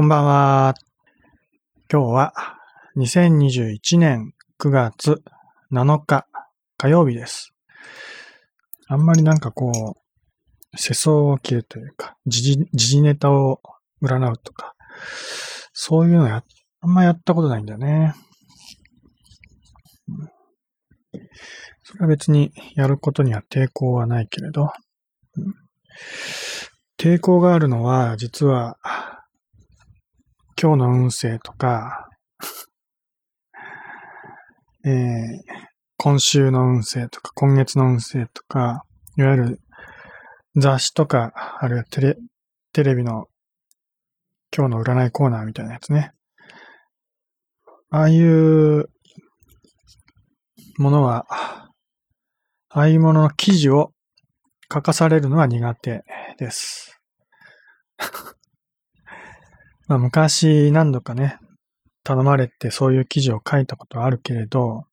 こんばんは。今日は2021年9月7日火曜日です。あんまりなんかこう、世相を切るというか、時事ネタを占うとか、そういうのや、あんまやったことないんだよね。それは別にやることには抵抗はないけれど、抵抗があるのは、実は、今日の運勢とか、えー今週の運勢とか、今月の運勢とか、いわゆる雑誌とか、あるいはテレ、テレビの今日の占いコーナーみたいなやつね。ああいうものは、ああいうものの記事を書かされるのは苦手です。まあ昔何度かね、頼まれてそういう記事を書いたことあるけれど、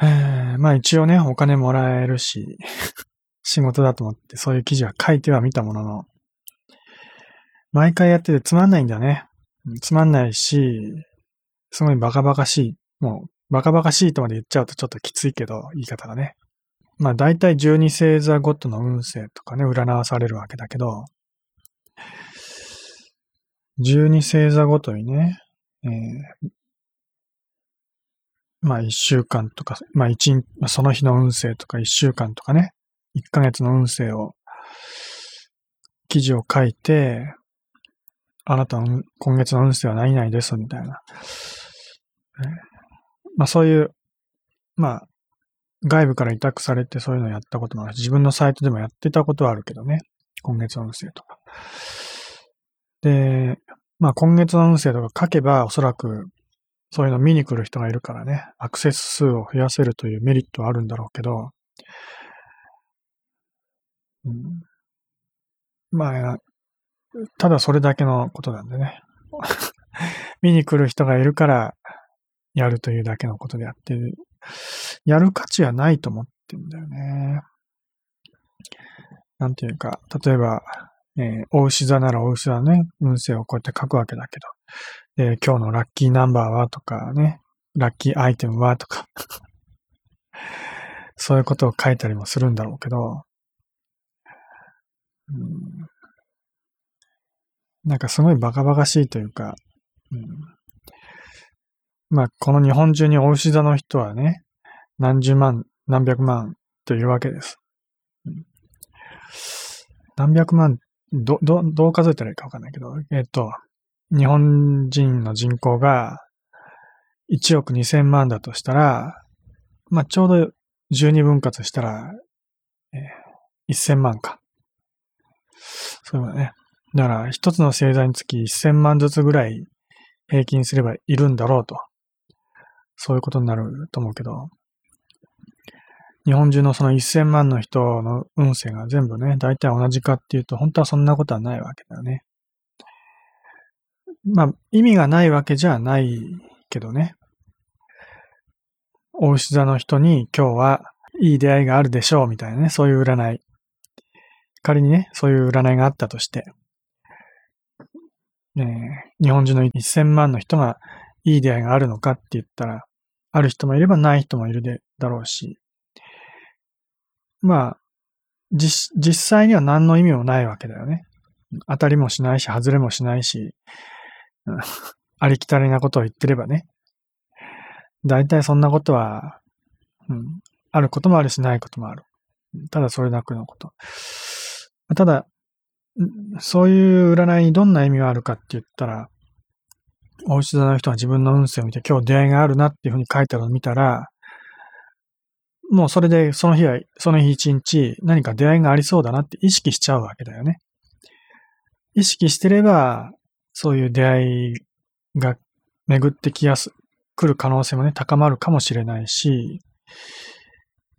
えまあ一応ね、お金もらえるし、仕事だと思ってそういう記事は書いてはみたものの、毎回やっててつまんないんだよね。つまんないし、すごいバカバカしい。もう、バカバカしいとまで言っちゃうとちょっときついけど、言い方がね。まあ大体12星座ごとの運勢とかね、占わされるわけだけど、12星座ごとにね、えーまあ一週間とか、まあ一、まあその日の運勢とか一週間とかね、一ヶ月の運勢を、記事を書いて、あなたの今月の運勢は何々です、みたいな。えーまあそういう、まあ、外部から委託されてそういうのをやったこともあるし、自分のサイトでもやってたことはあるけどね。今月の運勢とか。で、まあ今月の運勢とか書けばおそらくそういうの見に来る人がいるからね、アクセス数を増やせるというメリットはあるんだろうけど、うん、まあ、ただそれだけのことなんでね。見に来る人がいるからやるというだけのことであって、やる価値はないと思ってんだよね。なんていうか、例えば、えー、大牛座なら大牛座ね、運勢をこうやって書くわけだけど、で、今日のラッキーナンバーはとかね、ラッキーアイテムはとか、そういうことを書いたりもするんだろうけど、うん、なんかすごいバカバカしいというか、うん、まあ、この日本中に大牛座の人はね、何十万、何百万というわけです。うん。何百万、ど、ど、どう数えたらいいかわかんないけど、えっと、日本人の人口が1億2000万だとしたら、まあ、ちょうど12分割したら、えー1000万か。そうだね。だから、一つの星座につき1000万ずつぐらい平均すればいるんだろうと。そういうことになると思うけど、日本中のその1000万の人の運勢が全部ね、大体同じかっていうと、本当はそんなことはないわけだよね。まあ、意味がないわけじゃないけどね。大牛座の人に今日はいい出会いがあるでしょうみたいなね、そういう占い。仮にね、そういう占いがあったとして、ね日本中の1000万の人がいい出会いがあるのかって言ったら、ある人もいればない人もいるでだろうし、まあ、実、実際には何の意味もないわけだよね。当たりもしないし、外れもしないし、ありきたりなことを言ってればね。大体そんなことは、うん、あることもあるし、ないこともある。ただそれだけのこと。ただ、そういう占いにどんな意味があるかって言ったら、お牛座の人が自分の運勢を見て今日出会いがあるなっていうふうに書いてあるのを見たら、もうそれでその日は、その日一日何か出会いがありそうだなって意識しちゃうわけだよね。意識してれば、そういう出会いが巡ってきやす、来る可能性もね、高まるかもしれないし、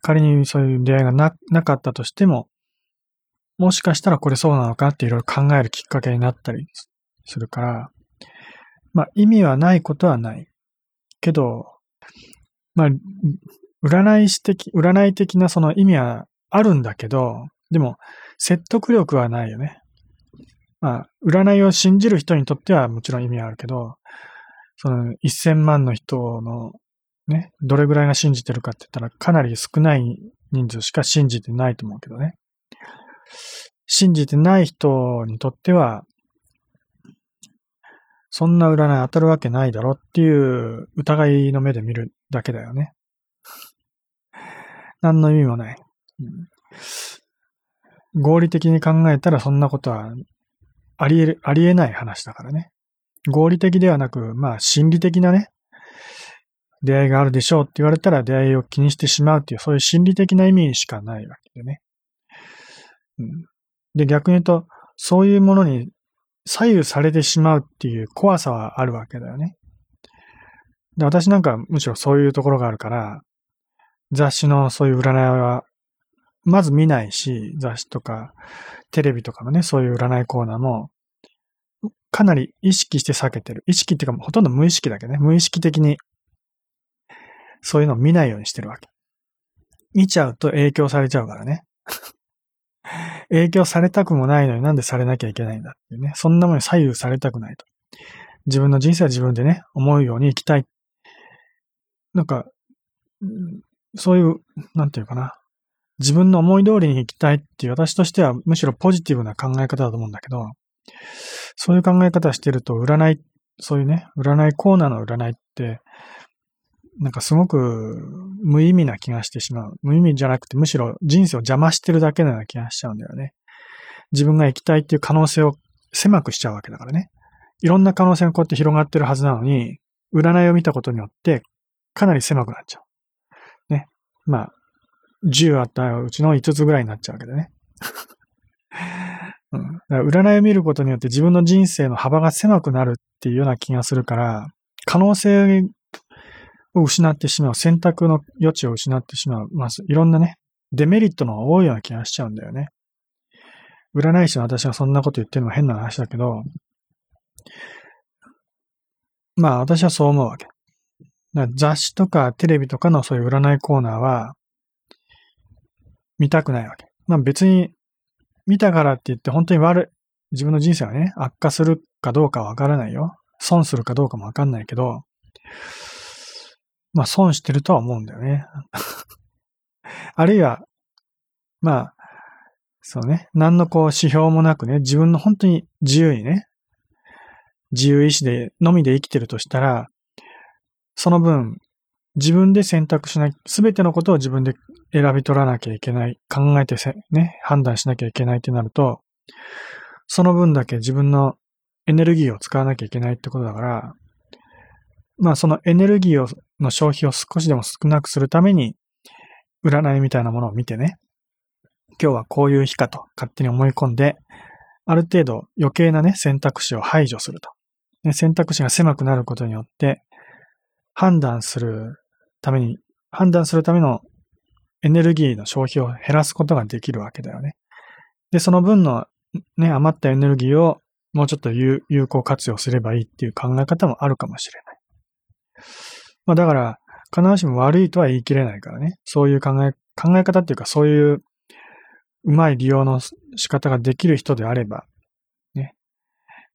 仮にそういう出会いがな、なかったとしても、もしかしたらこれそうなのかっていろいろ考えるきっかけになったりするから、まあ意味はないことはない。けど、まあ、占い師的、占い的なその意味はあるんだけど、でも説得力はないよね。まあ、占いを信じる人にとってはもちろん意味はあるけど、その1000万の人のね、どれぐらいが信じてるかって言ったらかなり少ない人数しか信じてないと思うけどね。信じてない人にとっては、そんな占い当たるわけないだろっていう疑いの目で見るだけだよね。何の意味もない。うん合理的に考えたらそんなことはありえありえない話だからね。合理的ではなく、まあ心理的なね、出会いがあるでしょうって言われたら出会いを気にしてしまうっていう、そういう心理的な意味しかないわけでね。うん、で、逆に言うと、そういうものに左右されてしまうっていう怖さはあるわけだよね。で、私なんかむしろそういうところがあるから、雑誌のそういう占いは、まず見ないし、雑誌とか、テレビとかのね、そういう占いコーナーも、かなり意識して避けてる。意識っていうか、ほとんど無意識だけどね。無意識的に、そういうのを見ないようにしてるわけ。見ちゃうと影響されちゃうからね。影響されたくもないのになんでされなきゃいけないんだっていうね。そんなものに左右されたくないと。自分の人生は自分でね、思うように生きたい。なんか、そういう、なんていうかな。自分の思い通りに生きたいっていう私としてはむしろポジティブな考え方だと思うんだけど、そういう考え方してると占い、そういうね、占いコーナーの占いって、なんかすごく無意味な気がしてしまう。無意味じゃなくてむしろ人生を邪魔してるだけのような気がしちゃうんだよね。自分が生きたいっていう可能性を狭くしちゃうわけだからね。いろんな可能性がこうやって広がってるはずなのに、占いを見たことによってかなり狭くなっちゃう。まあ、10あったらうちの5つぐらいになっちゃうわけでね。うん、だから占いを見ることによって自分の人生の幅が狭くなるっていうような気がするから、可能性を失ってしまう、選択の余地を失ってしまう、まずいろんなね、デメリットの多いような気がしちゃうんだよね。占い師の私がそんなこと言ってるのは変な話だけど、まあ私はそう思うわけ。雑誌とかテレビとかのそういう占いコーナーは見たくないわけ。まあ別に見たからって言って本当に悪い、自分の人生がね、悪化するかどうかわからないよ。損するかどうかもわかんないけど、まあ損してるとは思うんだよね。あるいは、まあ、そうね、何のこう指標もなくね、自分の本当に自由にね、自由意志で、のみで生きてるとしたら、その分、自分で選択しない、すべてのことを自分で選び取らなきゃいけない、考えてね、判断しなきゃいけないってなると、その分だけ自分のエネルギーを使わなきゃいけないってことだから、まあそのエネルギーをの消費を少しでも少なくするために、占いみたいなものを見てね、今日はこういう日かと勝手に思い込んで、ある程度余計なね、選択肢を排除すると。ね、選択肢が狭くなることによって、判断するために、判断するためのエネルギーの消費を減らすことができるわけだよね。で、その分のね、余ったエネルギーをもうちょっと有効活用すればいいっていう考え方もあるかもしれない。まあだから、必ずしも悪いとは言い切れないからね。そういう考え、考え方っていうか、そういううまい利用の仕方ができる人であれば、ね、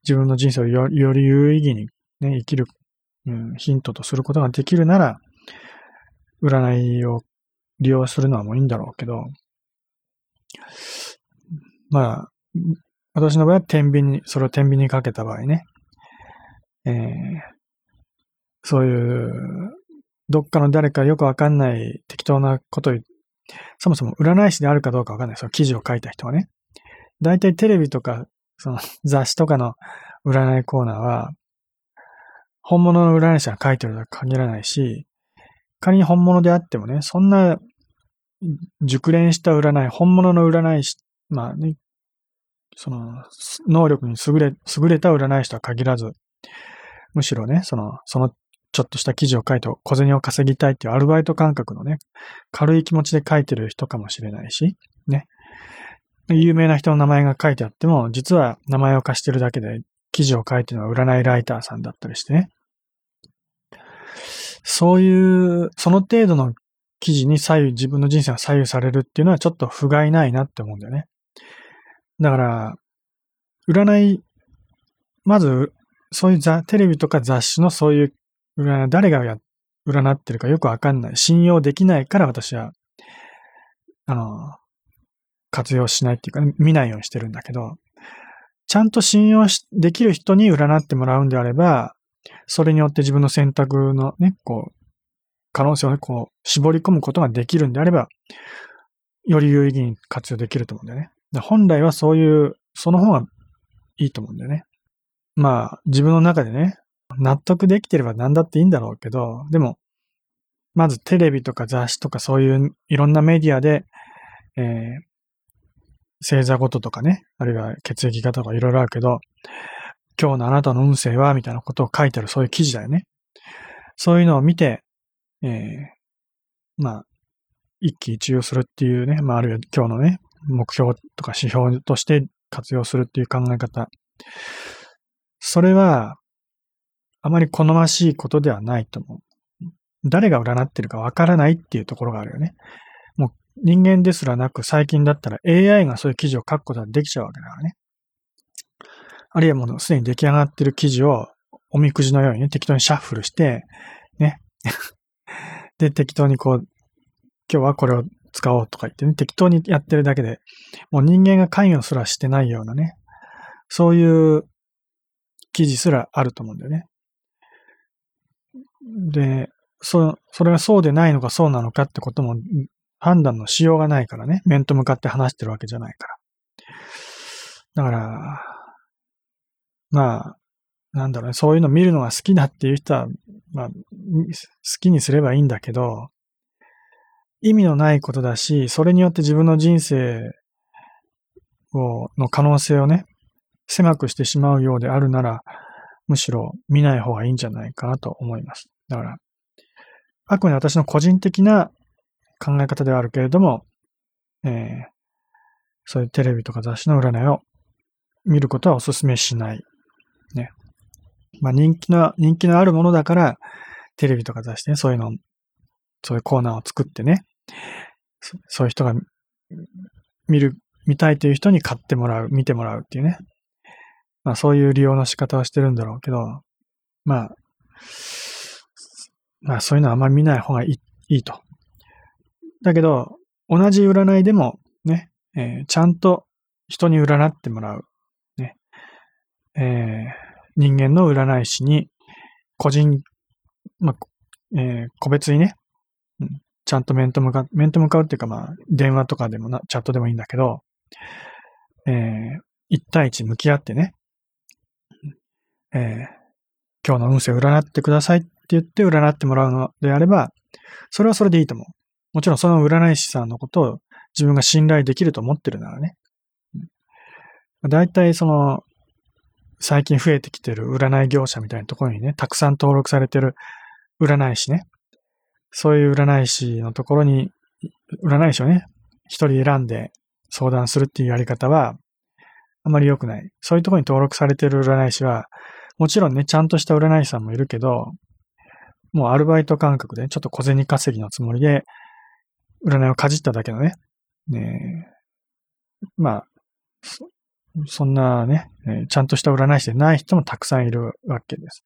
自分の人生をより有意義に、ね、生きる、うん、ヒントとすることができるなら、占いを利用するのはもういいんだろうけど、まあ、私の場合は天秤に、それを天秤にかけた場合ね、えー、そういう、どっかの誰かよくわかんない適当なことをそもそも占い師であるかどうかわかんない。その記事を書いた人はね。大体テレビとか、その雑誌とかの占いコーナーは、本物の占い師が書いてるとは限らないし、仮に本物であってもね、そんな熟練した占い、本物の占い師、まあね、その、能力に優れ、優れた占い師とは限らず、むしろね、その、そのちょっとした記事を書いて小銭を稼ぎたいっていうアルバイト感覚のね、軽い気持ちで書いてる人かもしれないし、ね。有名な人の名前が書いてあっても、実は名前を貸してるだけで記事を書いてるのは占いライターさんだったりしてね。そういう、その程度の記事に左右、自分の人生が左右されるっていうのはちょっと不甲斐ないなって思うんだよね。だから、占い、まず、そういうザテレビとか雑誌のそういう占い、誰がや占ってるかよくわかんない。信用できないから私は、あの、活用しないっていうか、見ないようにしてるんだけど、ちゃんと信用できる人に占ってもらうんであれば、それによって自分の選択のね、こう、可能性をね、こう、絞り込むことができるんであれば、より有意義に活用できると思うんだよね。本来はそういう、その方がいいと思うんだよね。まあ、自分の中でね、納得できてれば何だっていいんだろうけど、でも、まずテレビとか雑誌とかそういういろんなメディアで、えー、星座ごととかね、あるいは血液型とかいろいろあるけど、今日のあなたの運勢は、みたいなことを書いてあるそういう記事だよね。そういうのを見て、えー、まあ、一喜一憂するっていうね、まあ、あるいは今日のね、目標とか指標として活用するっていう考え方。それは、あまり好ましいことではないと思う。誰が占ってるかわからないっていうところがあるよね。もう人間ですらなく最近だったら AI がそういう記事を書くことができちゃうわけだからね。あるいはもうすでに出来上がってる記事をおみくじのようにね、適当にシャッフルして、ね。で、適当にこう、今日はこれを使おうとか言ってね、適当にやってるだけで、もう人間が関与すらしてないようなね、そういう記事すらあると思うんだよね。で、そ、それがそうでないのかそうなのかってことも判断のしようがないからね。面と向かって話してるわけじゃないから。だから、まあ、なんだろうね、そういうの見るのが好きだっていう人は、まあ、好きにすればいいんだけど、意味のないことだし、それによって自分の人生を、の可能性をね、狭くしてしまうようであるなら、むしろ見ない方がいいんじゃないかなと思います。だから、あくまで私の個人的な考え方ではあるけれども、えー、そういうテレビとか雑誌の占いを見ることはお勧めしない。ね。まあ人気の、人気のあるものだから、テレビとか雑誌ね、そういうの、そういうコーナーを作ってね、そういう人が見る、見たいという人に買ってもらう、見てもらうっていうね。まあそういう利用の仕方をしてるんだろうけど、まあ、まあそういうのはあんまり見ない方がいいいいと。だけど、同じ占いでもね、えー、ちゃんと人に占ってもらう。えー、人間の占い師に個人、まあ、えー、個別にね、うん、ちゃんと面と向かう、面と向かうっていうかまあ、電話とかでもな、チャットでもいいんだけど、えー、一対一向き合ってね、えー、今日の運勢を占ってくださいって言って占ってもらうのであれば、それはそれでいいと思う。もちろんその占い師さんのことを自分が信頼できると思ってるならね。大体その、最近増えてきてる占い業者みたいなところにね、たくさん登録されてる占い師ね。そういう占い師のところに、占い師をね、一人選んで相談するっていうやり方は、あまり良くない。そういうところに登録されてる占い師は、もちろんね、ちゃんとした占い師さんもいるけど、もうアルバイト感覚で、ちょっと小銭稼ぎのつもりで、占いをかじっただけのね、ねまあ、そ、んなね、ちゃんとした占い師でない人もたくさんいるわけです。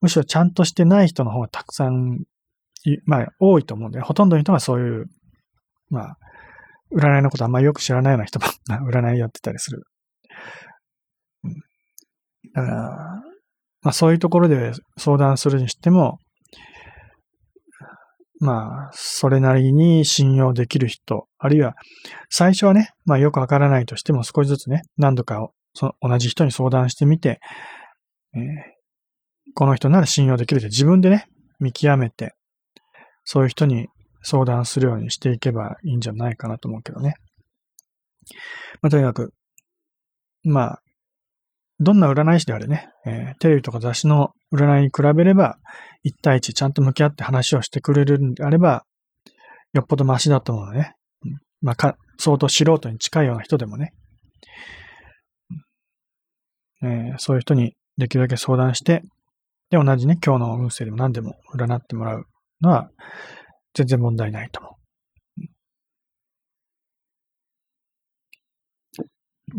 むしろちゃんとしてない人の方がたくさん、まあ、多いと思うんで、ほとんどの人がそういう、まあ、占いのことあんまよく知らないような人も 占いやってたりする。うん、だから、まあそういうところで相談するにしても、まあ、それなりに信用できる人、あるいは、最初はね、まあよくわからないとしても少しずつね、何度かをその同じ人に相談してみて、えー、この人なら信用できるって自分でね、見極めて、そういう人に相談するようにしていけばいいんじゃないかなと思うけどね。まあ、とにかく、まあ、どんな占い師であれね、えー、テレビとか雑誌の占いに比べれば、一対一ちゃんと向き合って話をしてくれるんであれば、よっぽどマシだと思うのね。まあか、相当素人に近いような人でもね、えー、そういう人にできるだけ相談して、で、同じね、今日の運勢でも何でも占ってもらうのは、全然問題ないと思う。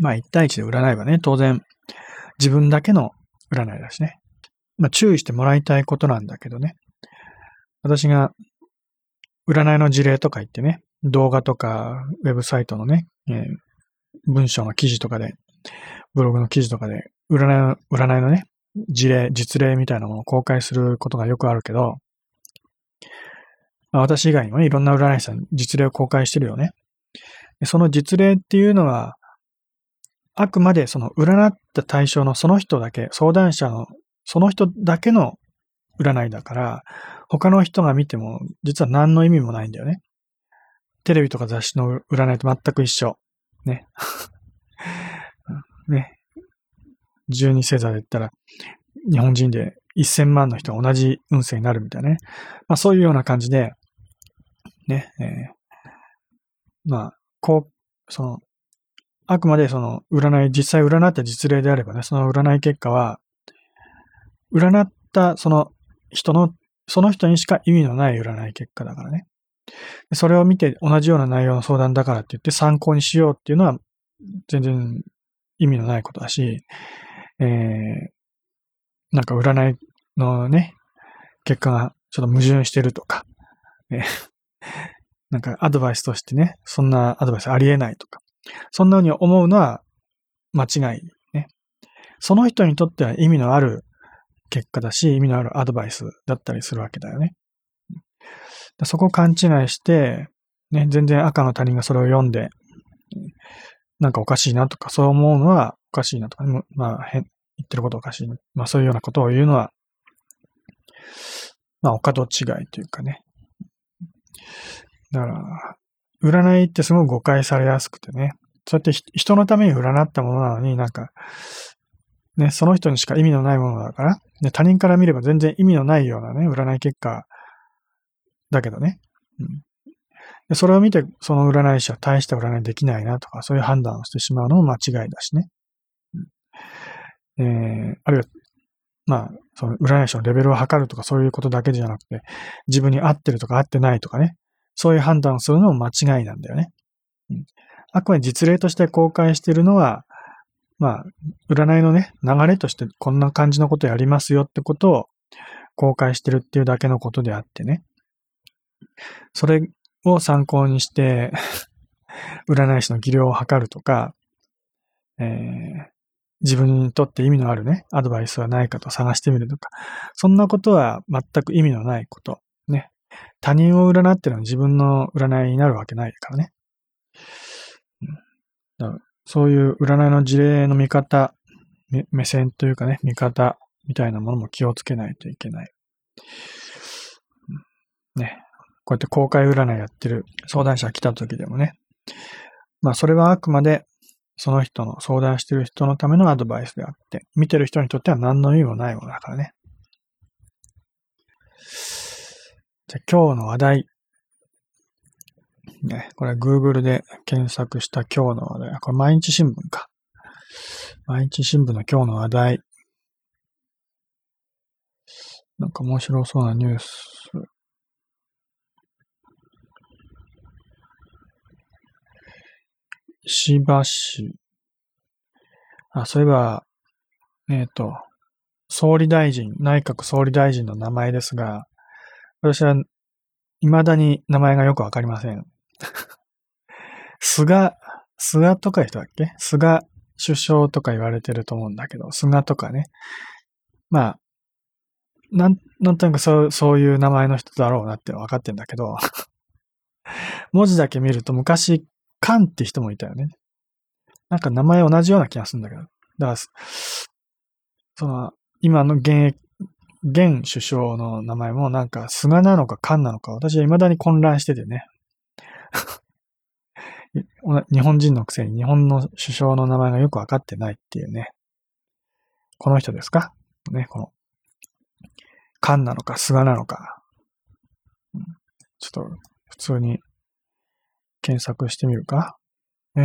まあ一対一で占いはね、当然自分だけの占いだしね。まあ注意してもらいたいことなんだけどね。私が占いの事例とか言ってね、動画とかウェブサイトのね、えー、文章の記事とかで、ブログの記事とかで占い、占いのね、事例、実例みたいなものを公開することがよくあるけど、まあ、私以外にもね、いろんな占い師さん実例を公開してるよね。その実例っていうのは、あくまでその占った対象のその人だけ、相談者のその人だけの占いだから、他の人が見ても実は何の意味もないんだよね。テレビとか雑誌の占いと全く一緒。ね。ね。12星座で言ったら、日本人で1000万の人が同じ運勢になるみたいなね。まあそういうような感じで、ね、えー、まあ、こう、その、あくまでその占い、実際占った実例であればね、その占い結果は、占ったその人の、その人にしか意味のない占い結果だからね。それを見て同じような内容の相談だからって言って参考にしようっていうのは全然意味のないことだし、えー、なんか占いのね、結果がちょっと矛盾してるとか、えー、なんかアドバイスとしてね、そんなアドバイスありえないとか、そんな風に思うのは間違いね。その人にとっては意味のある結果だし、意味のあるアドバイスだったりするわけだよね。そこを勘違いして、ね、全然赤の他人がそれを読んで、なんかおかしいなとか、そう思うのはおかしいなとか、まあ、変、言ってることおかしいな。まあそういうようなことを言うのは、まあお門違いというかね。だから、占いってすごく誤解されやすくてね。そうやって人のために占ったものなのになんか、ね、その人にしか意味のないものだから、ね、他人から見れば全然意味のないようなね、占い結果だけどね。うん、でそれを見て、その占い師は大した占いできないなとか、そういう判断をしてしまうのも間違いだしね。うん、えー、あるいは、まあ、その占い師のレベルを測るとかそういうことだけじゃなくて、自分に合ってるとか合ってないとかね、そういう判断をするのも間違いなんだよね。うん、あくまで実例として公開しているのは、まあ、占いのね、流れとしてこんな感じのことやりますよってことを公開してるっていうだけのことであってね。それを参考にして 占い師の技量を測るとか、えー、自分にとって意味のあるね、アドバイスはないかと探してみるとか、そんなことは全く意味のないこと。ね。他人を占ってるのは自分の占いになるわけないからね。うん、そういう占いの事例の見方、目線というかね、見方みたいなものも気をつけないといけない。ね。こうやって公開占いやってる相談者来た時でもね。まあそれはあくまでその人の相談してる人のためのアドバイスであって、見てる人にとっては何の意味もないものだからね。じゃ今日の話題。ね、これ Google で検索した今日の話題。これ毎日新聞か。毎日新聞の今日の話題。なんか面白そうなニュース。石破氏。あ、そういえば、えっ、ー、と、総理大臣、内閣総理大臣の名前ですが、私は未だに名前がよくわかりません。菅、菅とかいう人だっけ？菅首相とか言われてると思うんだけど、菅とかね。まあ、なん、なんとなくそう、そういう名前の人だろうなって分かってんだけど、文字だけ見ると昔、カンって人もいたよね。なんか名前同じような気がするんだけど。だから、その、今の現役、現首相の名前もなんか菅なのかカンなのか私は未だに混乱しててね。日本人のくせに日本の首相の名前がよくわかってないっていうね。この人ですか？ね、この、カンなのか菅なのか。ちょっと普通に検索してみるか。えー、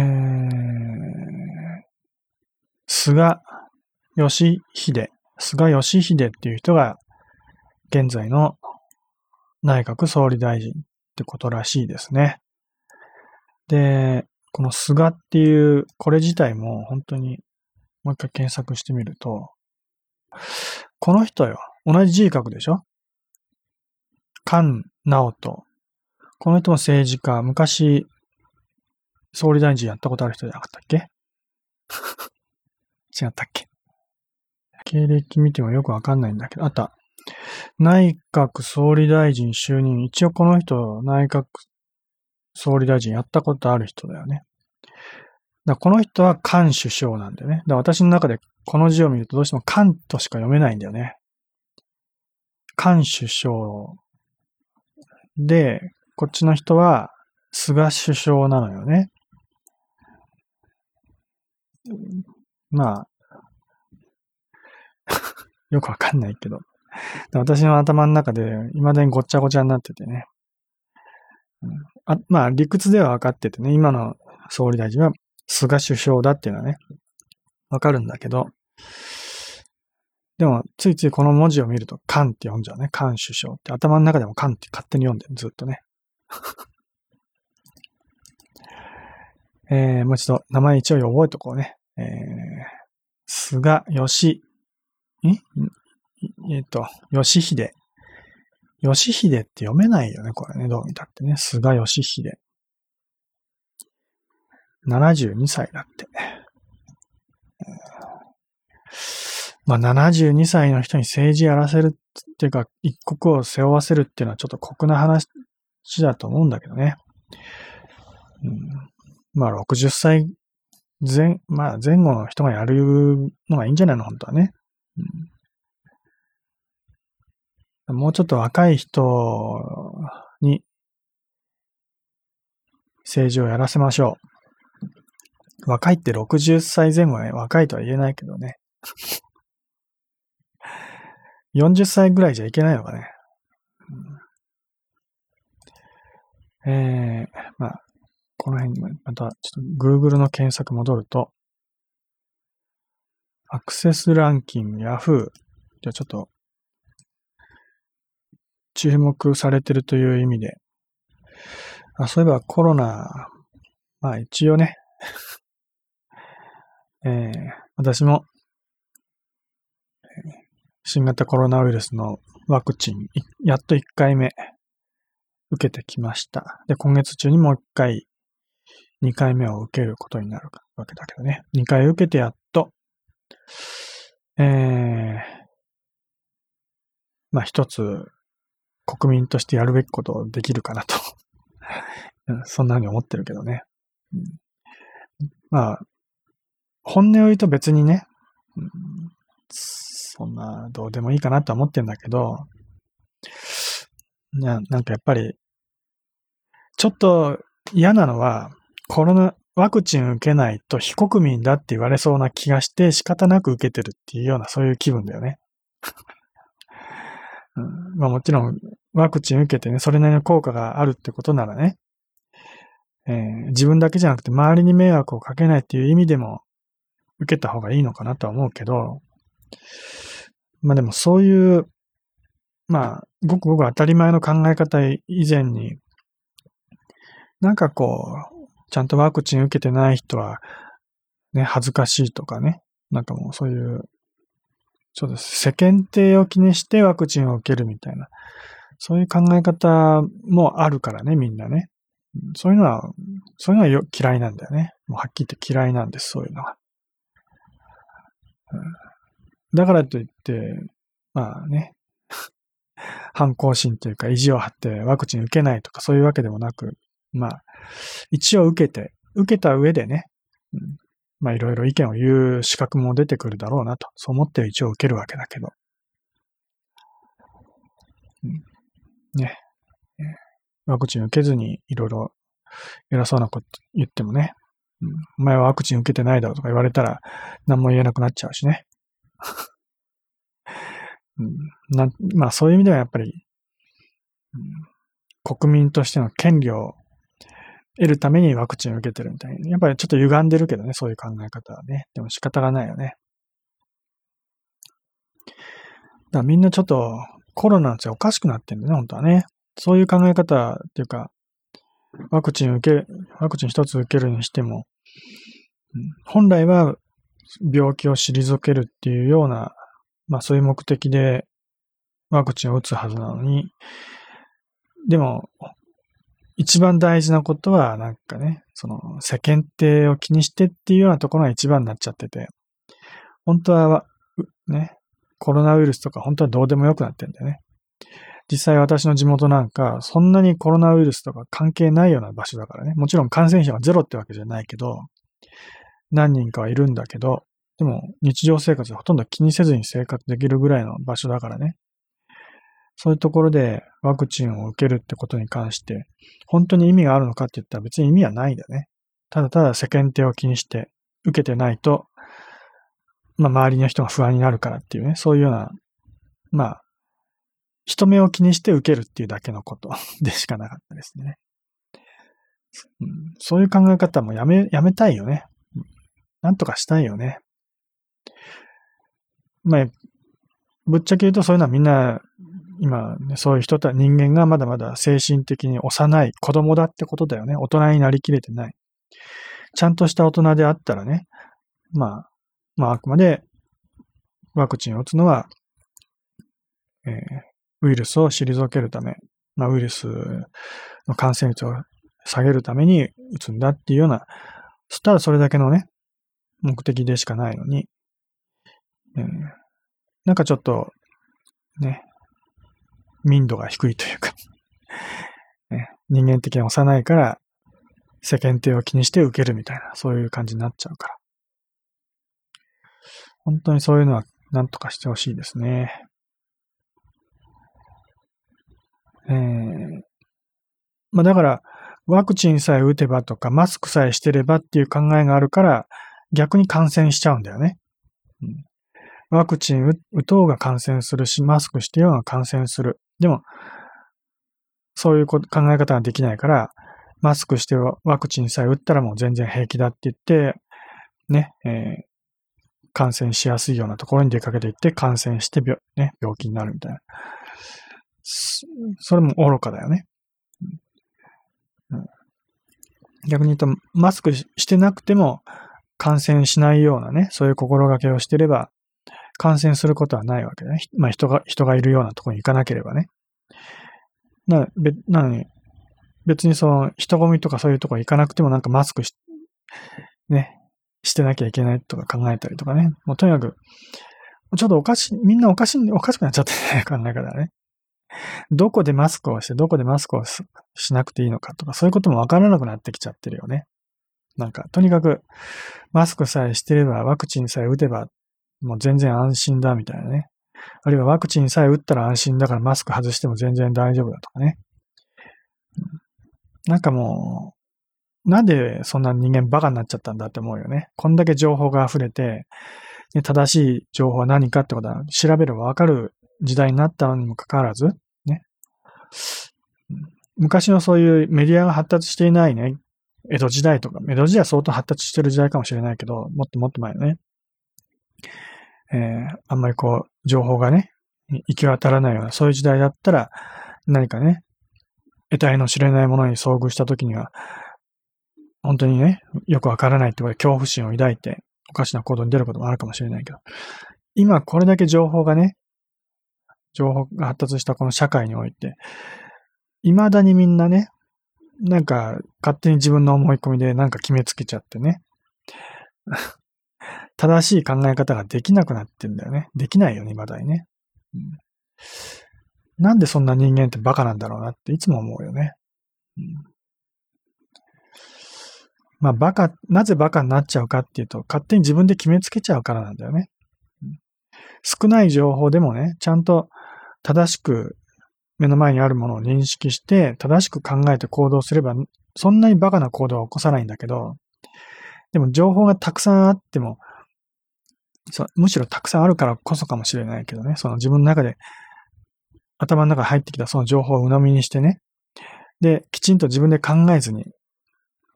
菅義偉。菅義偉っていう人が現在の内閣総理大臣ってことらしいですね。で、この菅っていう、これ自体も本当にもう一回検索してみると、この人よ。同じ字書くでしょ菅直人。この人も政治家。昔、総理大臣やったことある人じゃなかったっけ？違ったっけ？経歴見てもよくわかんないんだけど、あった。内閣総理大臣就任。一応この人、内閣総理大臣やったことある人だよね。だこの人は菅首相なんだよね。だ私の中でこの字を見るとどうしても菅としか読めないんだよね。菅首相で、こっちの人は菅首相なのよね。まあ、よくわかんないけど。私の頭の中で未だにごっちゃごちゃになっててね。あまあ、理屈では分かっててね、今の総理大臣は菅首相だっていうのはね、わかるんだけど、でも、ついついこの文字を見ると、カンって読んじゃうね。カン首相って頭の中でもカンって勝手に読んでる、ずっとね。えー、もう一度、名前一応覚えとこうね。えー、菅義、ん？えっ、と、義秀。義秀って読めないよね、これね。どう見たってね。菅義秀。72歳だって。まあ、72歳の人に政治やらせるっていうか、一国を背負わせるっていうのはちょっと酷な話だと思うんだけどね。うん、まあ、60歳前、まあ、前後の人がやるのがいいんじゃないの、本当はね。うん、もうちょっと若い人に政治をやらせましょう。若いって60歳前後はね、若いとは言えないけどね。40歳ぐらいじゃいけないのかね。うん、えー、まあ、この辺にまた、ちょっと Google の検索戻ると、アクセスランキング、Yahoo。じゃあちょっと、注目されてるという意味で、あそういえばコロナ、まあ一応ね、えー、私も新型コロナウイルスのワクチン、やっと1回目。受けてきました。で、今月中にもう1回、2回目を受けることになるわけだけどね。2回受けてやっと、えー、まあ一つ国民としてやるべきことをできるかなと そんなふうに思ってるけどね。うん、まあ、本音を言うと別にね、うんそんな、どうでもいいかなとは思ってんだけど、ななんかやっぱり、ちょっと嫌なのは、コロナ、ワクチン受けないと非国民だって言われそうな気がして仕方なく受けてるっていうようなそういう気分だよね。うん、まあもちろんワクチン受けてね、それなりの効果があるってことならね、えー、自分だけじゃなくて周りに迷惑をかけないっていう意味でも受けた方がいいのかなとは思うけど、まあでもそういう、まあ、ごくごく当たり前の考え方以前に、なんかこう、ちゃんとワクチン受けてない人は、ね、恥ずかしいとかね、なんかもうそういう、そうです。世間体を気にしてワクチンを受けるみたいな、そういう考え方もあるからね、みんなね。そういうのは、そういうのはよ嫌いなんだよね。もうはっきり言って嫌いなんです、そういうのは。だからといって、まあね、反抗心というか意地を張ってワクチン受けないとかそういうわけでもなく、まあ、一応受けて、受けた上でね、うん、まあいろいろ意見を言う資格も出てくるだろうなと、そう思って一応受けるわけだけど。うん、ね。ワクチン受けずにいろいろ偉そうなこと言ってもね、うん、お前はワクチン受けてないだろうとか言われたら何も言えなくなっちゃうしね。うん、なまあそういう意味ではやっぱり、うん、国民としての権利を得るためにワクチンを受けてるみたいな。やっぱりちょっと歪んでるけどね、そういう考え方はね。でも仕方がないよね。だからみんなちょっとコロナのせいおかしくなってんだね、本当はね。そういう考え方っていうか、ワクチン受け、ワクチン一つ受けるにしても、本来は病気を退けるっていうような、まあそういう目的でワクチンを打つはずなのに、でも、一番大事なことは、なんかね、その世間体を気にしてっていうようなところが一番になっちゃってて、本当は、ね、コロナウイルスとか本当はどうでもよくなってんだよね。実際私の地元なんか、そんなにコロナウイルスとか関係ないような場所だからね。もちろん感染者はゼロってわけじゃないけど、何人かはいるんだけど、でも日常生活でほとんど気にせずに生活できるぐらいの場所だからね。そういうところでワクチンを受けるってことに関して、本当に意味があるのかって言ったら別に意味はないんだね。ただただ世間体を気にして受けてないと、まあ周りの人が不安になるからっていうね、そういうような、まあ人目を気にして受けるっていうだけのこと でしかなかったですね。そういう考え方もやめ、やめたいよね。なんとかしたいよね。まあ、ぶっちゃけ言うとそういうのはみんな、今、ね、そういう人た、人間がまだまだ精神的に幼い子供だってことだよね。大人になりきれてない。ちゃんとした大人であったらね、まあ、まああくまでワクチンを打つのは、えー、ウイルスを退けるため、まあ、ウイルスの感染率を下げるために打つんだっていうような、そしたらそれだけのね、目的でしかないのに、えー、なんかちょっと、ね、民度が低いというか ね、人間的に幼いから世間体を気にして受けるみたいな、そういう感じになっちゃうから。本当にそういうのは何とかしてほしいですね。えー、まあだから、ワクチンさえ打てばとか、マスクさえしてればっていう考えがあるから、逆に感染しちゃうんだよね。うん、ワクチン打とうが感染するし、マスクしてようが感染する。でも、そういう考え方ができないから、マスクしてワクチンさえ打ったらもう全然平気だって言って、ね、えー、感染しやすいようなところに出かけていって感染して病,、ね、病気になるみたいな。それも愚かだよね。うん、逆に言うと、マスクしてなくても感染しないようなね、そういう心がけをしてれば、感染することはないわけだね。まあ人が、人がいるようなところに行かなければね。な、べ、なのに、別にその人混みとかそういうとこ行かなくてもなんかマスクし、ね、してなきゃいけないとか考えたりとかね。もうとにかく、ちょっとおかしい、みんなおかしい、おかしくなっちゃってね、考え方ね。どこでマスクをして、どこでマスクをしなくていいのかとか、そういうこともわからなくなってきちゃってるよね。なんか、とにかく、マスクさえしてれば、ワクチンさえ打てば、もう全然安心だみたいなね。あるいはワクチンさえ打ったら安心だからマスク外しても全然大丈夫だとかね。なんかもう、なんでそんな人間バカになっちゃったんだって思うよね。こんだけ情報が溢れて、ね正しい情報は何かってことは調べればわかる時代になったのにもかかわらず、ね。昔のそういうメディアが発達していないね、江戸時代とか、江戸時代は相当発達してる時代かもしれないけど、もっともっと前ね。えー、あんまりこう、情報がね、行き渡らないような、そういう時代だったら、何かね、得体の知れないものに遭遇した時には、本当にね、よくわからないってことで恐怖心を抱いて、おかしな行動に出ることもあるかもしれないけど、今これだけ情報がね、情報が発達したこの社会において、未だにみんなね、なんか勝手に自分の思い込みでなんか決めつけちゃってね。正しい考え方ができなくなってんだよね。できないよね、未だにね、うん。なんでそんな人間ってバカなんだろうなっていつも思うよね。うん、まあバカ、なぜバカになっちゃうかっていうと、勝手に自分で決めつけちゃうからなんだよね。うん少ない情報でもね、ちゃんと正しく目の前にあるものを認識して、正しく考えて行動すれば、そんなにバカな行動は起こさないんだけど、でも情報がたくさんあっても、そむしろたくさんあるからこそかもしれないけどね、その自分の中で、頭の中に入ってきたその情報を鵜呑みにしてね、で、きちんと自分で考えずに、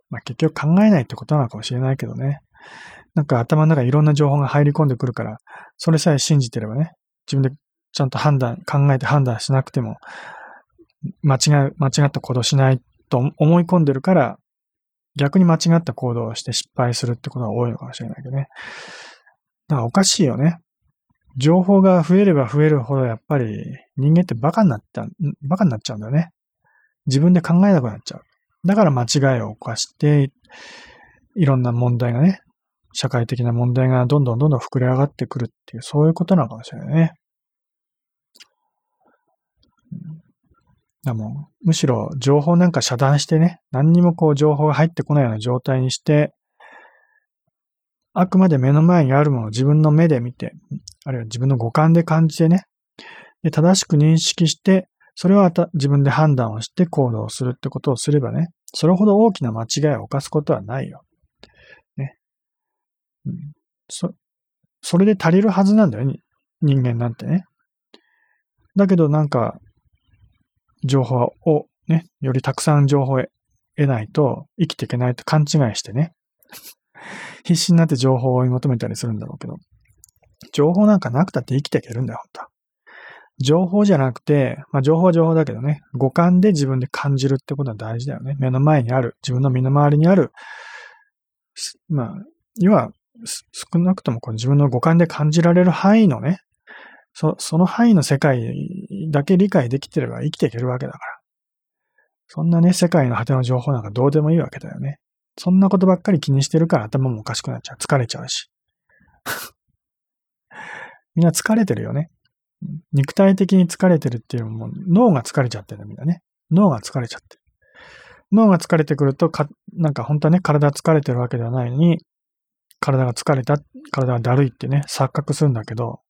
まあ結局考えないってことなのかもしれないけどね、なんか頭の中いろんな情報が入り込んでくるから、それさえ信じてればね、自分でちゃんと判断、考えて判断しなくても、間違い、間違ったことしないと思い込んでるから、逆に間違った行動をして失敗するってことが多いのかもしれないけどね。だかおかしいよね。情報が増えれば増えるほどやっぱり人間ってバカになっちゃう、バカになっちゃうんだよね。自分で考えなくなっちゃう。だから間違いを犯して、いろんな問題がね、社会的な問題がどんどんどんどん膨れ上がってくるっていう、そういうことなのかもしれないね。だもむしろ情報なんか遮断してね、何にもこう情報が入ってこないような状態にして、あくまで目の前にあるものを自分の目で見て、あるいは自分の五感で感じてね、で正しく認識して、それを自分で判断をして行動するってことをすればね、それほど大きな間違いを犯すことはないよ。ね。うん、そ、それで足りるはずなんだよ、人間なんてね。だけどなんか、情報をね、よりたくさん情報を得ないと生きていけないと勘違いしてね。必死になって情報を追い求めたりするんだろうけど、情報なんかなくたって生きていけるんだよ、本当は。情報じゃなくて、まあ情報は情報だけどね、五感で自分で感じるってことは大事だよね。目の前にある、自分の身の回りにある、まあ、要は、少なくともこう自分の五感で感じられる範囲のね、そその範囲の世界だけ理解できてれば生きていけるわけだから。そんなね、世界の果ての情報なんかどうでもいいわけだよね。そんなことばっかり気にしてるから頭もおかしくなっちゃう。疲れちゃうし。みんな疲れてるよね。肉体的に疲れてるっていうのも脳が疲れちゃってるみんなね。脳が疲れちゃってる。脳が疲れてくるとか、なんか本当はね、体疲れてるわけではないのに、体が疲れた、体がだるいってね、錯覚するんだけど、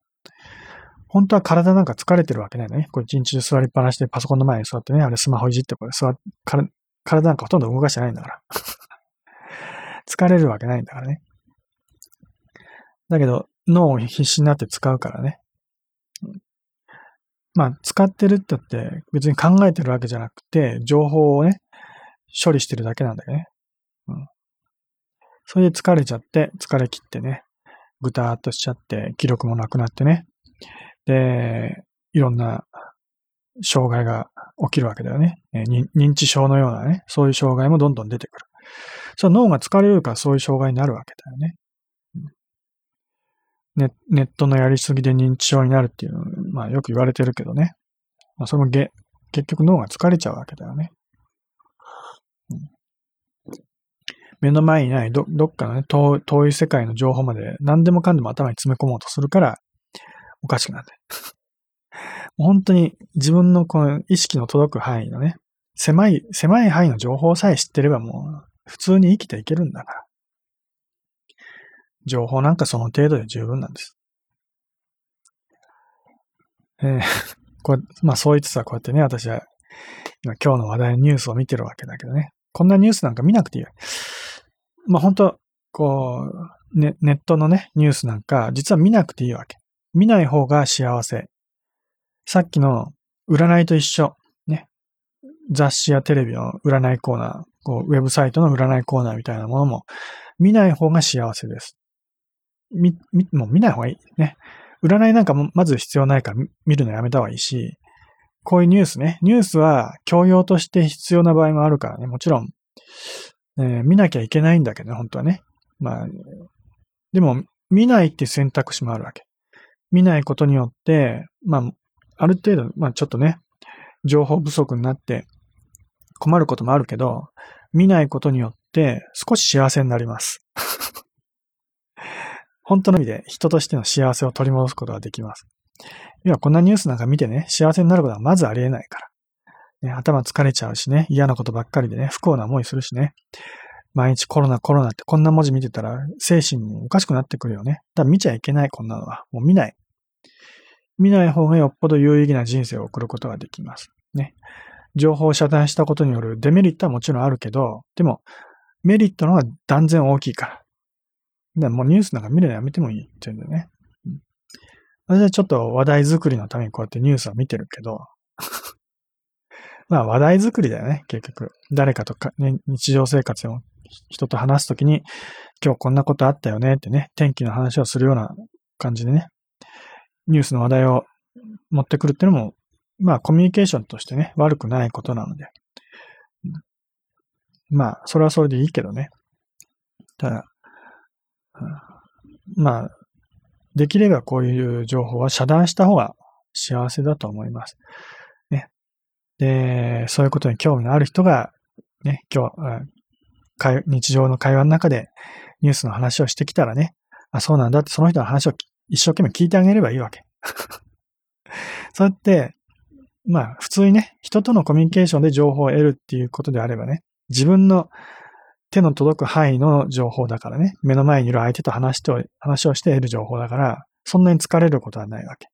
本当は体なんか疲れてるわけないのね。これ一日中座りっぱなしでパソコンの前に座ってね、あれスマホいじってこれ座っ、体なんかほとんど動かしてないんだから。疲れるわけないんだからね。だけど、脳を必死になって使うからね。まあ、使ってるって言って別に考えてるわけじゃなくて、情報をね、処理してるだけなんだよね。うん。それで疲れちゃって、疲れ切ってね、ぐたーっとしちゃって、気力もなくなってね。で、いろんな障害が起きるわけだよね。認知症のようなね、そういう障害もどんどん出てくる。その脳が疲れるからそういう障害になるわけだよね。ネネットのやりすぎで認知症になるっていう、まあよく言われてるけどね。まあ、そのげ結局脳が疲れちゃうわけだよね。うん、目の前にないどどっかのね遠、遠い世界の情報まで何でもかんでも頭に詰め込もうとするからおかしくなって。本当に自分のこの意識の届く範囲のね、狭い、狭い範囲の情報さえ知ってればもう普通に生きていけるんだから。情報なんかその程度で十分なんです。えー、これ、まあそう言ってたこうやってね、私は今今日の話題のニュースを見てるわけだけどね。こんなニュースなんか見なくていい。まあ本当こう、ね、ネットのね、ニュースなんか、実は見なくていいわけ。見ない方が幸せ。さっきの占いと一緒。雑誌やテレビの占いコーナー、こう、ウェブサイトの占いコーナーみたいなものも、見ない方が幸せです。み、み、もう見ない方がいい。ね。占いなんかもまず必要ないから見るのやめた方がいいし、こういうニュースね。ニュースは教養として必要な場合もあるからね。もちろん、えー、見なきゃいけないんだけどね、本当はね。まあ、でも、見ないっていう選択肢もあるわけ。見ないことによって、まあ、ある程度、まあちょっとね、情報不足になって困ることもあるけど、見ないことによって少し幸せになります。本当の意味で人としての幸せを取り戻すことができます。要はこんなニュースなんか見てね、幸せになることはまずありえないから。ね、頭疲れちゃうしね、嫌なことばっかりでね、不幸な思いするしね。毎日コロナコロナってこんな文字見てたら精神もおかしくなってくるよね。だ見ちゃいけない、こんなのは。もう見ない。見ない方がよっぽど有意義な人生を送ることができます。ね。情報を遮断したことによるデメリットはもちろんあるけど、でも、メリットの方が断然大きいから。でもうニュースなんか見るのやめてもいいって言うんだよね。うん、私はちょっと話題作りのためにこうやってニュースは見てるけど、まあ話題作りだよね、結局。誰かとか、ね、日常生活を人と話すときに、今日こんなことあったよねってね、天気の話をするような感じでね、ニュースの話題を持ってくるっていうのも、まあコミュニケーションとしてね、悪くないことなので。まあ、それはそれでいいけどね。ただ、まあ、できればこういう情報は遮断した方が幸せだと思います。ね。で、そういうことに興味のある人が、ね、今日、日常の会話の中でニュースの話をしてきたらね、あ、そうなんだってその人の話を一生懸命聞いてあげればいいわけ。そうやって、まあ普通にね、人とのコミュニケーションで情報を得るっていうことであればね、自分の手の届く範囲の情報だからね、目の前にいる相手と話して話をして得る情報だから、そんなに疲れることはないわけ。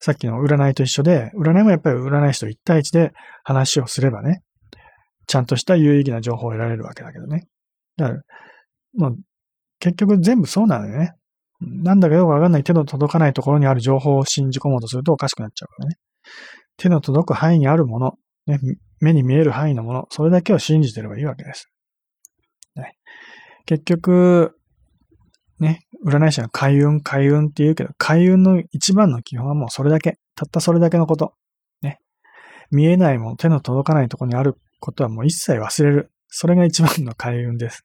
さっきの占いと一緒で、占いもやっぱり占い師と一対一で話をすればね、ちゃんとした有意義な情報を得られるわけだけどね。だから、もう、結局全部そうなのよね。なんだかよくわかんない手の届かないところにある情報を信じ込もうとするとおかしくなっちゃうからね。手の届く範囲にあるもの、ね、目に見える範囲のもの、それだけを信じてればいいわけです。ね、結局、ね、占い師は開運、開運って言うけど、開運の一番の基本はもうそれだけ。たったそれだけのこと。ね。見えないもの、手の届かないところにあることはもう一切忘れる。それが一番の開運です。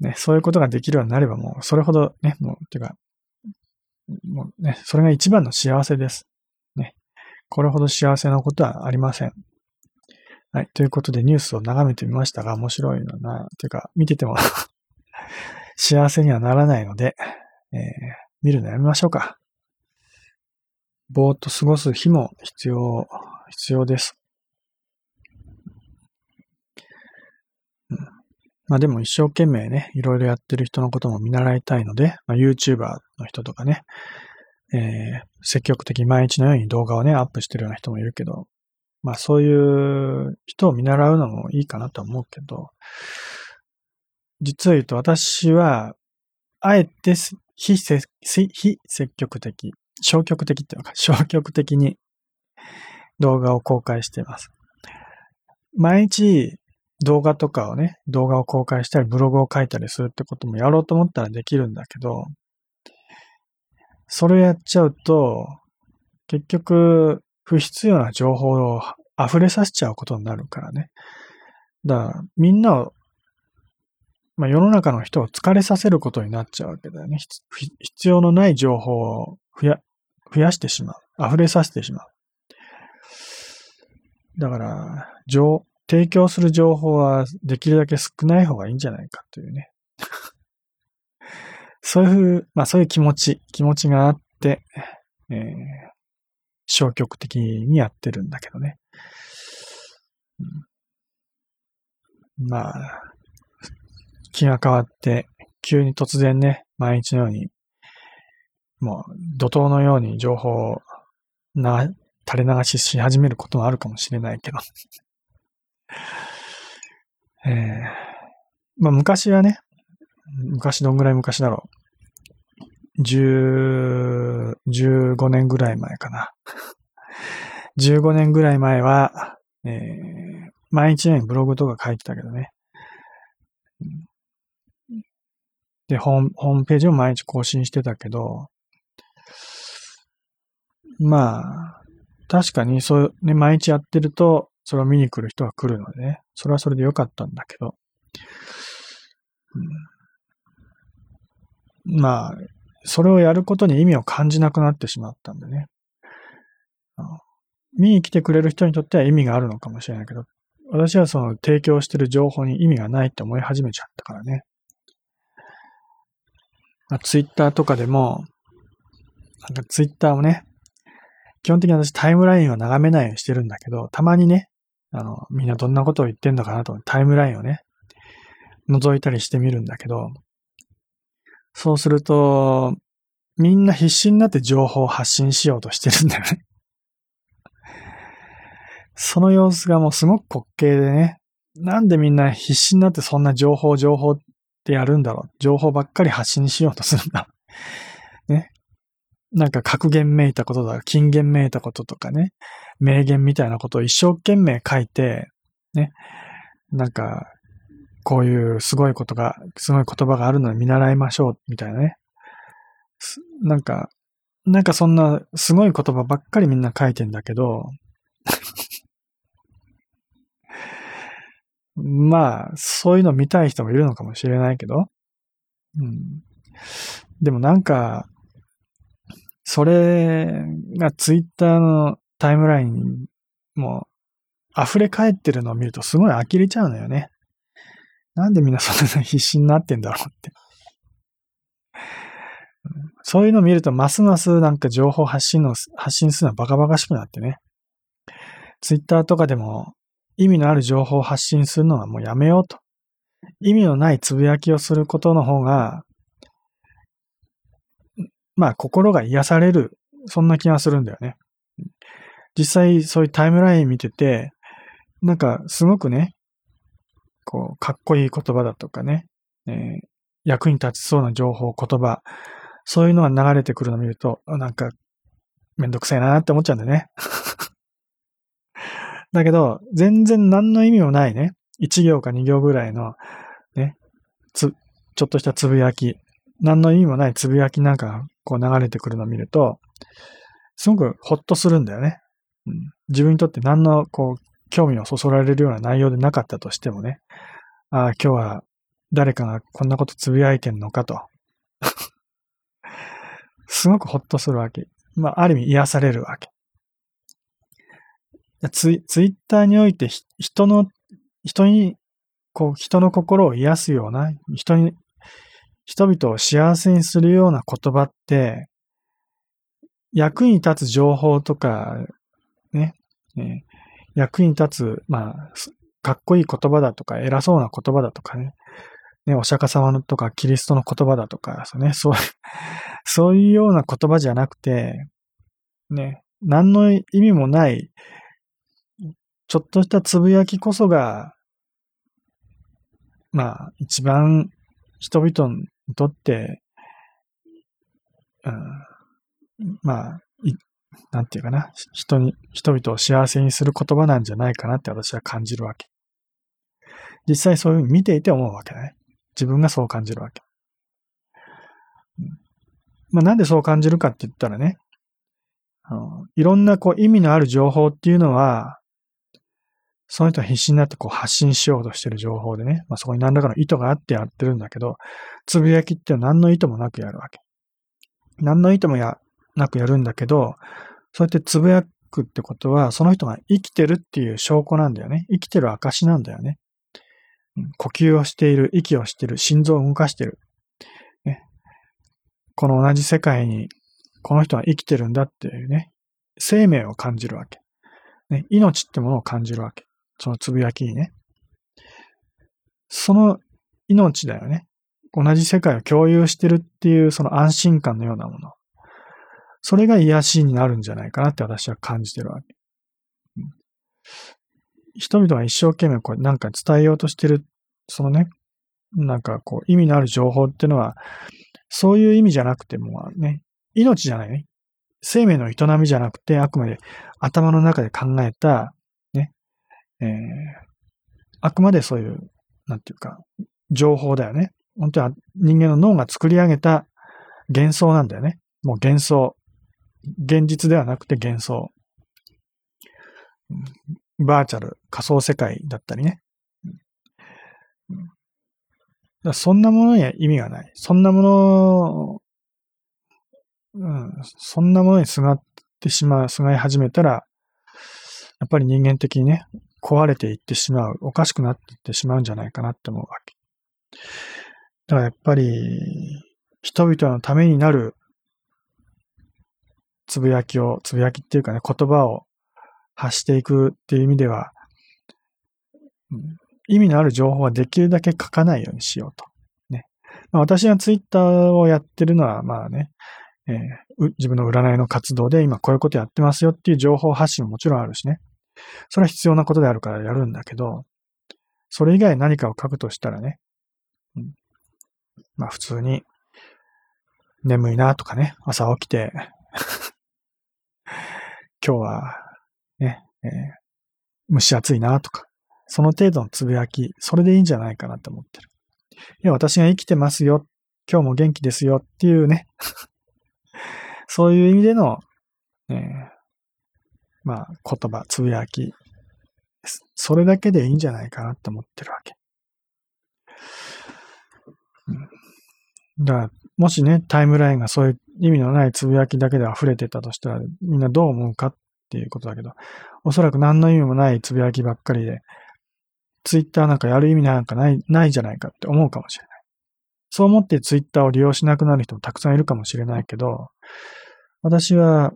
ね、そういうことができるようになればもう、それほどね、もう、てか、もうね、それが一番の幸せです。これほど幸せなことはありません。はい。ということでニュースを眺めてみましたが、面白いのな、ていうか、見てても 幸せにはならないので、えー、見るのやめましょうか。ぼーっと過ごす日も必要、必要です。うん、まあでも一生懸命ね、いろいろやってる人のことも見習いたいので、まあ、YouTuber の人とかね、えー、積極的毎日のように動画をね、アップしてるような人もいるけど、まあそういう人を見習うのもいいかなと思うけど、実を言うと私は、あえて非積極的、消極的っていうのか、消極的に動画を公開しています。毎日動画とかをね、動画を公開したり、ブログを書いたりするってこともやろうと思ったらできるんだけど、それやっちゃうと、結局、不必要な情報を溢れさせちゃうことになるからね。だから、みんなをまあ、世の中の人を疲れさせることになっちゃうわけだよね。必要のない情報を増や、増やしてしまう。溢れさせてしまう。だから、情、提供する情報はできるだけ少ない方がいいんじゃないかというね。そういう、まあそういう気持ち、気持ちがあって、えー、消極的にやってるんだけどね。うん、まあ、気が変わって、急に突然ね、毎日のように、もう怒涛のように情報をな、垂れ流しし始めることもあるかもしれないけど。えー、まあ昔はね、昔どんぐらい昔だろう。十、15年ぐらい前かな。15年ぐらい前は、えー、毎日のようにブログとか書いてたけどね。で、ホーム、ホームページを毎日更新してたけど、まあ、確かにそう、ね、毎日やってると、それを見に来る人が来るのでね、それはそれで良かったんだけど、うん、まあ、それをやることに意味を感じなくなってしまったんでね。見に来てくれる人にとっては意味があるのかもしれないけど、私はその提供してる情報に意味がないって思い始めちゃったからね。まあ、ツイッターとかでも、なんかツイッターをね、基本的に私タイムラインを眺めないようにしてるんだけど、たまにね、あの、みんなどんなことを言ってんのかなとタイムラインをね、覗いたりしてみるんだけど、そうすると、みんな必死になって情報を発信しようとしてるんだよね。その様子がもうすごく滑稽でね、なんでみんな必死になってそんな情報情報ってやるんだろう。情報ばっかり発信しようとするんだ。ね。なんか格言めいたこととか、金言めいたこととかね、名言みたいなことを一生懸命書いて、ね。なんか、こういうすごいことが、すごい言葉があるので見習いましょう、みたいなね。なんか、なんかそんなすごい言葉ばっかりみんな書いてんだけど、まあ、そういうの見たい人もいるのかもしれないけど、うん。でもなんか、それがツイッターのタイムラインも溢れ返ってるのを見るとすごい呆れちゃうのよね。なんでみんなそんな必死になってんだろうって。そういうのを見るとますますなんか情報発信の、発信するのはバカバカしくなってね。ツイッターとかでも意味のある情報を発信するのはもうやめようと。意味のないつぶやきをすることの方が、まあ心が癒される、そんな気がするんだよね。実際そういうタイムライン見てて、なんかすごくね、こう、かっこいい言葉だとかね、えー、役に立ちそうな情報、言葉、そういうのが流れてくるのを見ると、なんか、めんどくさいなって思っちゃうんだよね。だけど、全然何の意味もないね、1行か2行ぐらいの、ね、つ、ちょっとしたつぶやき、何の意味もないつぶやきなんかこう流れてくるのを見ると、すごくほっとするんだよね。うん、自分にとって何のこう興味をそそられるような内容でなかったとしてもね、ああ、今日は誰かがこんなことつぶやいてんのかと。すごくほっとするわけ。まあ、ある意味癒されるわけ。ツイツイッターにおいて人の、人に、こう、人の心を癒すような、人に、人々を幸せにするような言葉って、役に立つ情報とか、ね、ね役に立つ、まあ、かっこいい言葉だとか、偉そうな言葉だとかね、ね、お釈迦様のとかキリストの言葉だとか、ね、そう、そういうような言葉じゃなくて、ね、何の意味もない、ちょっとしたつぶやきこそが、まあ、一番人々にとって、うん、まあ、なんていうかな、人に、人々を幸せにする言葉なんじゃないかなって私は感じるわけ。実際そういうふうに見ていて思うわけだね。自分がそう感じるわけ。まあなんでそう感じるかって言ったらね、あのいろんなこう意味のある情報っていうのは、その人は必死になってこう発信しようとしてる情報でね、まあそこに何らかの意図があってやってるんだけど、つぶやきって何の意図もなくやるわけ。何の意図もや、なくやるんだけど、そうやってつぶやくってことは、その人が生きてるっていう証拠なんだよね。生きてる証なんだよね。呼吸をしている、息をしている、心臓を動かしている。ね、この同じ世界に、この人は生きてるんだっていうね、生命を感じるわけ。ね、命ってものを感じるわけ。そのつぶやきにね。その命だよね。同じ世界を共有してるっていうその安心感のようなもの。それが癒しになるんじゃないかなって私は感じてるわけ。人々が一生懸命こうなんか伝えようとしてる、そのね、なんかこう意味のある情報っていうのは、そういう意味じゃなくてもね、命じゃないね。生命の営みじゃなくて、あくまで頭の中で考えた、ね、えー、あくまでそういう、なんていうか、情報だよね。本当は人間の脳が作り上げた幻想なんだよね。もう幻想。現実ではなくて幻想。バーチャル、仮想世界だったりね。そんなものには意味がない。そんなもの、うん、そんなものにすがってしまう、すがい始めたら、やっぱり人間的にね、壊れていってしまう、おかしくなっていってしまうんじゃないかなって思うわけ。だからやっぱり、人々のためになるつぶやきを、つぶやきっていうかね、言葉を発していくっていう意味では、うん、意味のある情報はできるだけ書かないようにしようと。ね。まあ、私がツイッターをやってるのは、まあね、えー、自分の占いの活動で今こういうことやってますよっていう情報発信ももちろんあるしね。それは必要なことであるからやるんだけど、それ以外何かを書くとしたらね、うん、まあ普通に眠いなとかね、朝起きて 今日は、ね、えー、蒸し暑いなとか、その程度のつぶやき、それでいいんじゃないかなと思ってる。いや、私が生きてますよ、今日も元気ですよっていうね、そういう意味での、えー、まあ、言葉、つぶやき、それだけでいいんじゃないかなって思ってるわけ。うん、だから、もしね、タイムラインがそういう意味のないつぶやきだけで溢れてたとしたら、みんなどう思うかっっていうことだけど、おそらく何の意味もないつぶやきばっかりで、ツイッターなんかやる意味なんかない、ないじゃないかって思うかもしれない。そう思ってツイッターを利用しなくなる人もたくさんいるかもしれないけど、私は、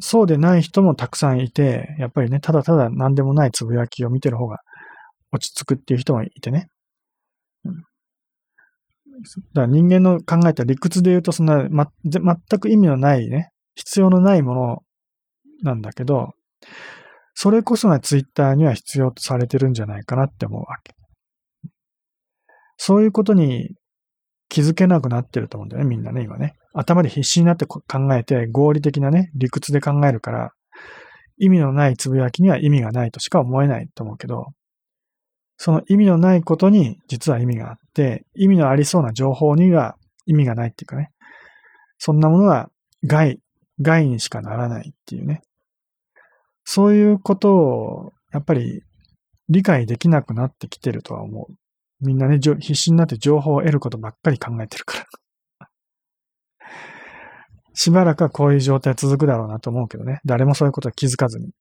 そうでない人もたくさんいて、やっぱりね、ただただ何でもないつぶやきを見てる方が落ち着くっていう人もいてね。うん、だから人間の考えた理屈で言うと、そんな、ま、全く意味のないね、必要のないものなんだけど、それこそがツイッターには必要とされてるんじゃないかなって思うわけ。そういうことに気づけなくなってると思うんだよね、みんなね、今ね。頭で必死になって考えて、合理的なね、理屈で考えるから、意味のないつぶやきには意味がないとしか思えないと思うけど、その意味のないことに実は意味があって、意味のありそうな情報には意味がないっていうかね、そんなものは害、害にしかならないっていうね。そういうことを、やっぱり理解できなくなってきてるとは思う。みんなね、必死になって情報を得ることばっかり考えてるから。しばらくはこういう状態続くだろうなと思うけどね。誰もそういうことは気づかずに。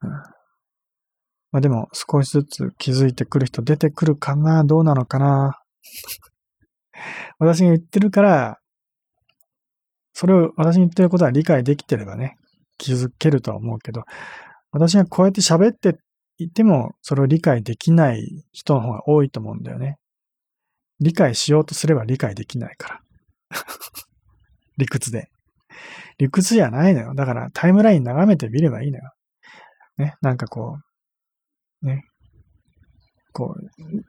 うん、まあでも、少しずつ気づいてくる人出てくるかなどうなのかな 私が言ってるから、それを私に言ってることは理解できてればね、気づけるとは思うけど、私がこうやって喋っていても、それを理解できない人の方が多いと思うんだよね。理解しようとすれば理解できないから。理屈で。理屈じゃないのよ。だからタイムライン眺めてみればいいのよ。ね、なんかこう、ね、こう、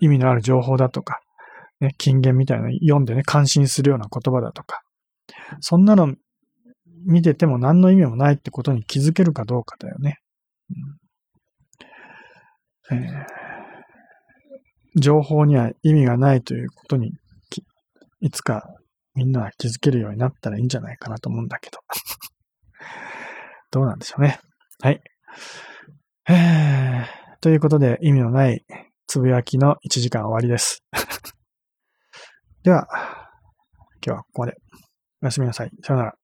意味のある情報だとか、ね、金言みたいなの読んでね、感心するような言葉だとか、そんなの見てても何の意味もないってことに気づけるかどうかだよね。えー、情報には意味がないということに、いつかみんなは気づけるようになったらいいんじゃないかなと思うんだけど。どうなんでしょうね。はい。ということで、意味のないつぶやきの1時間終わりです。では、今日はここまで。おやすみなさい。さよなら。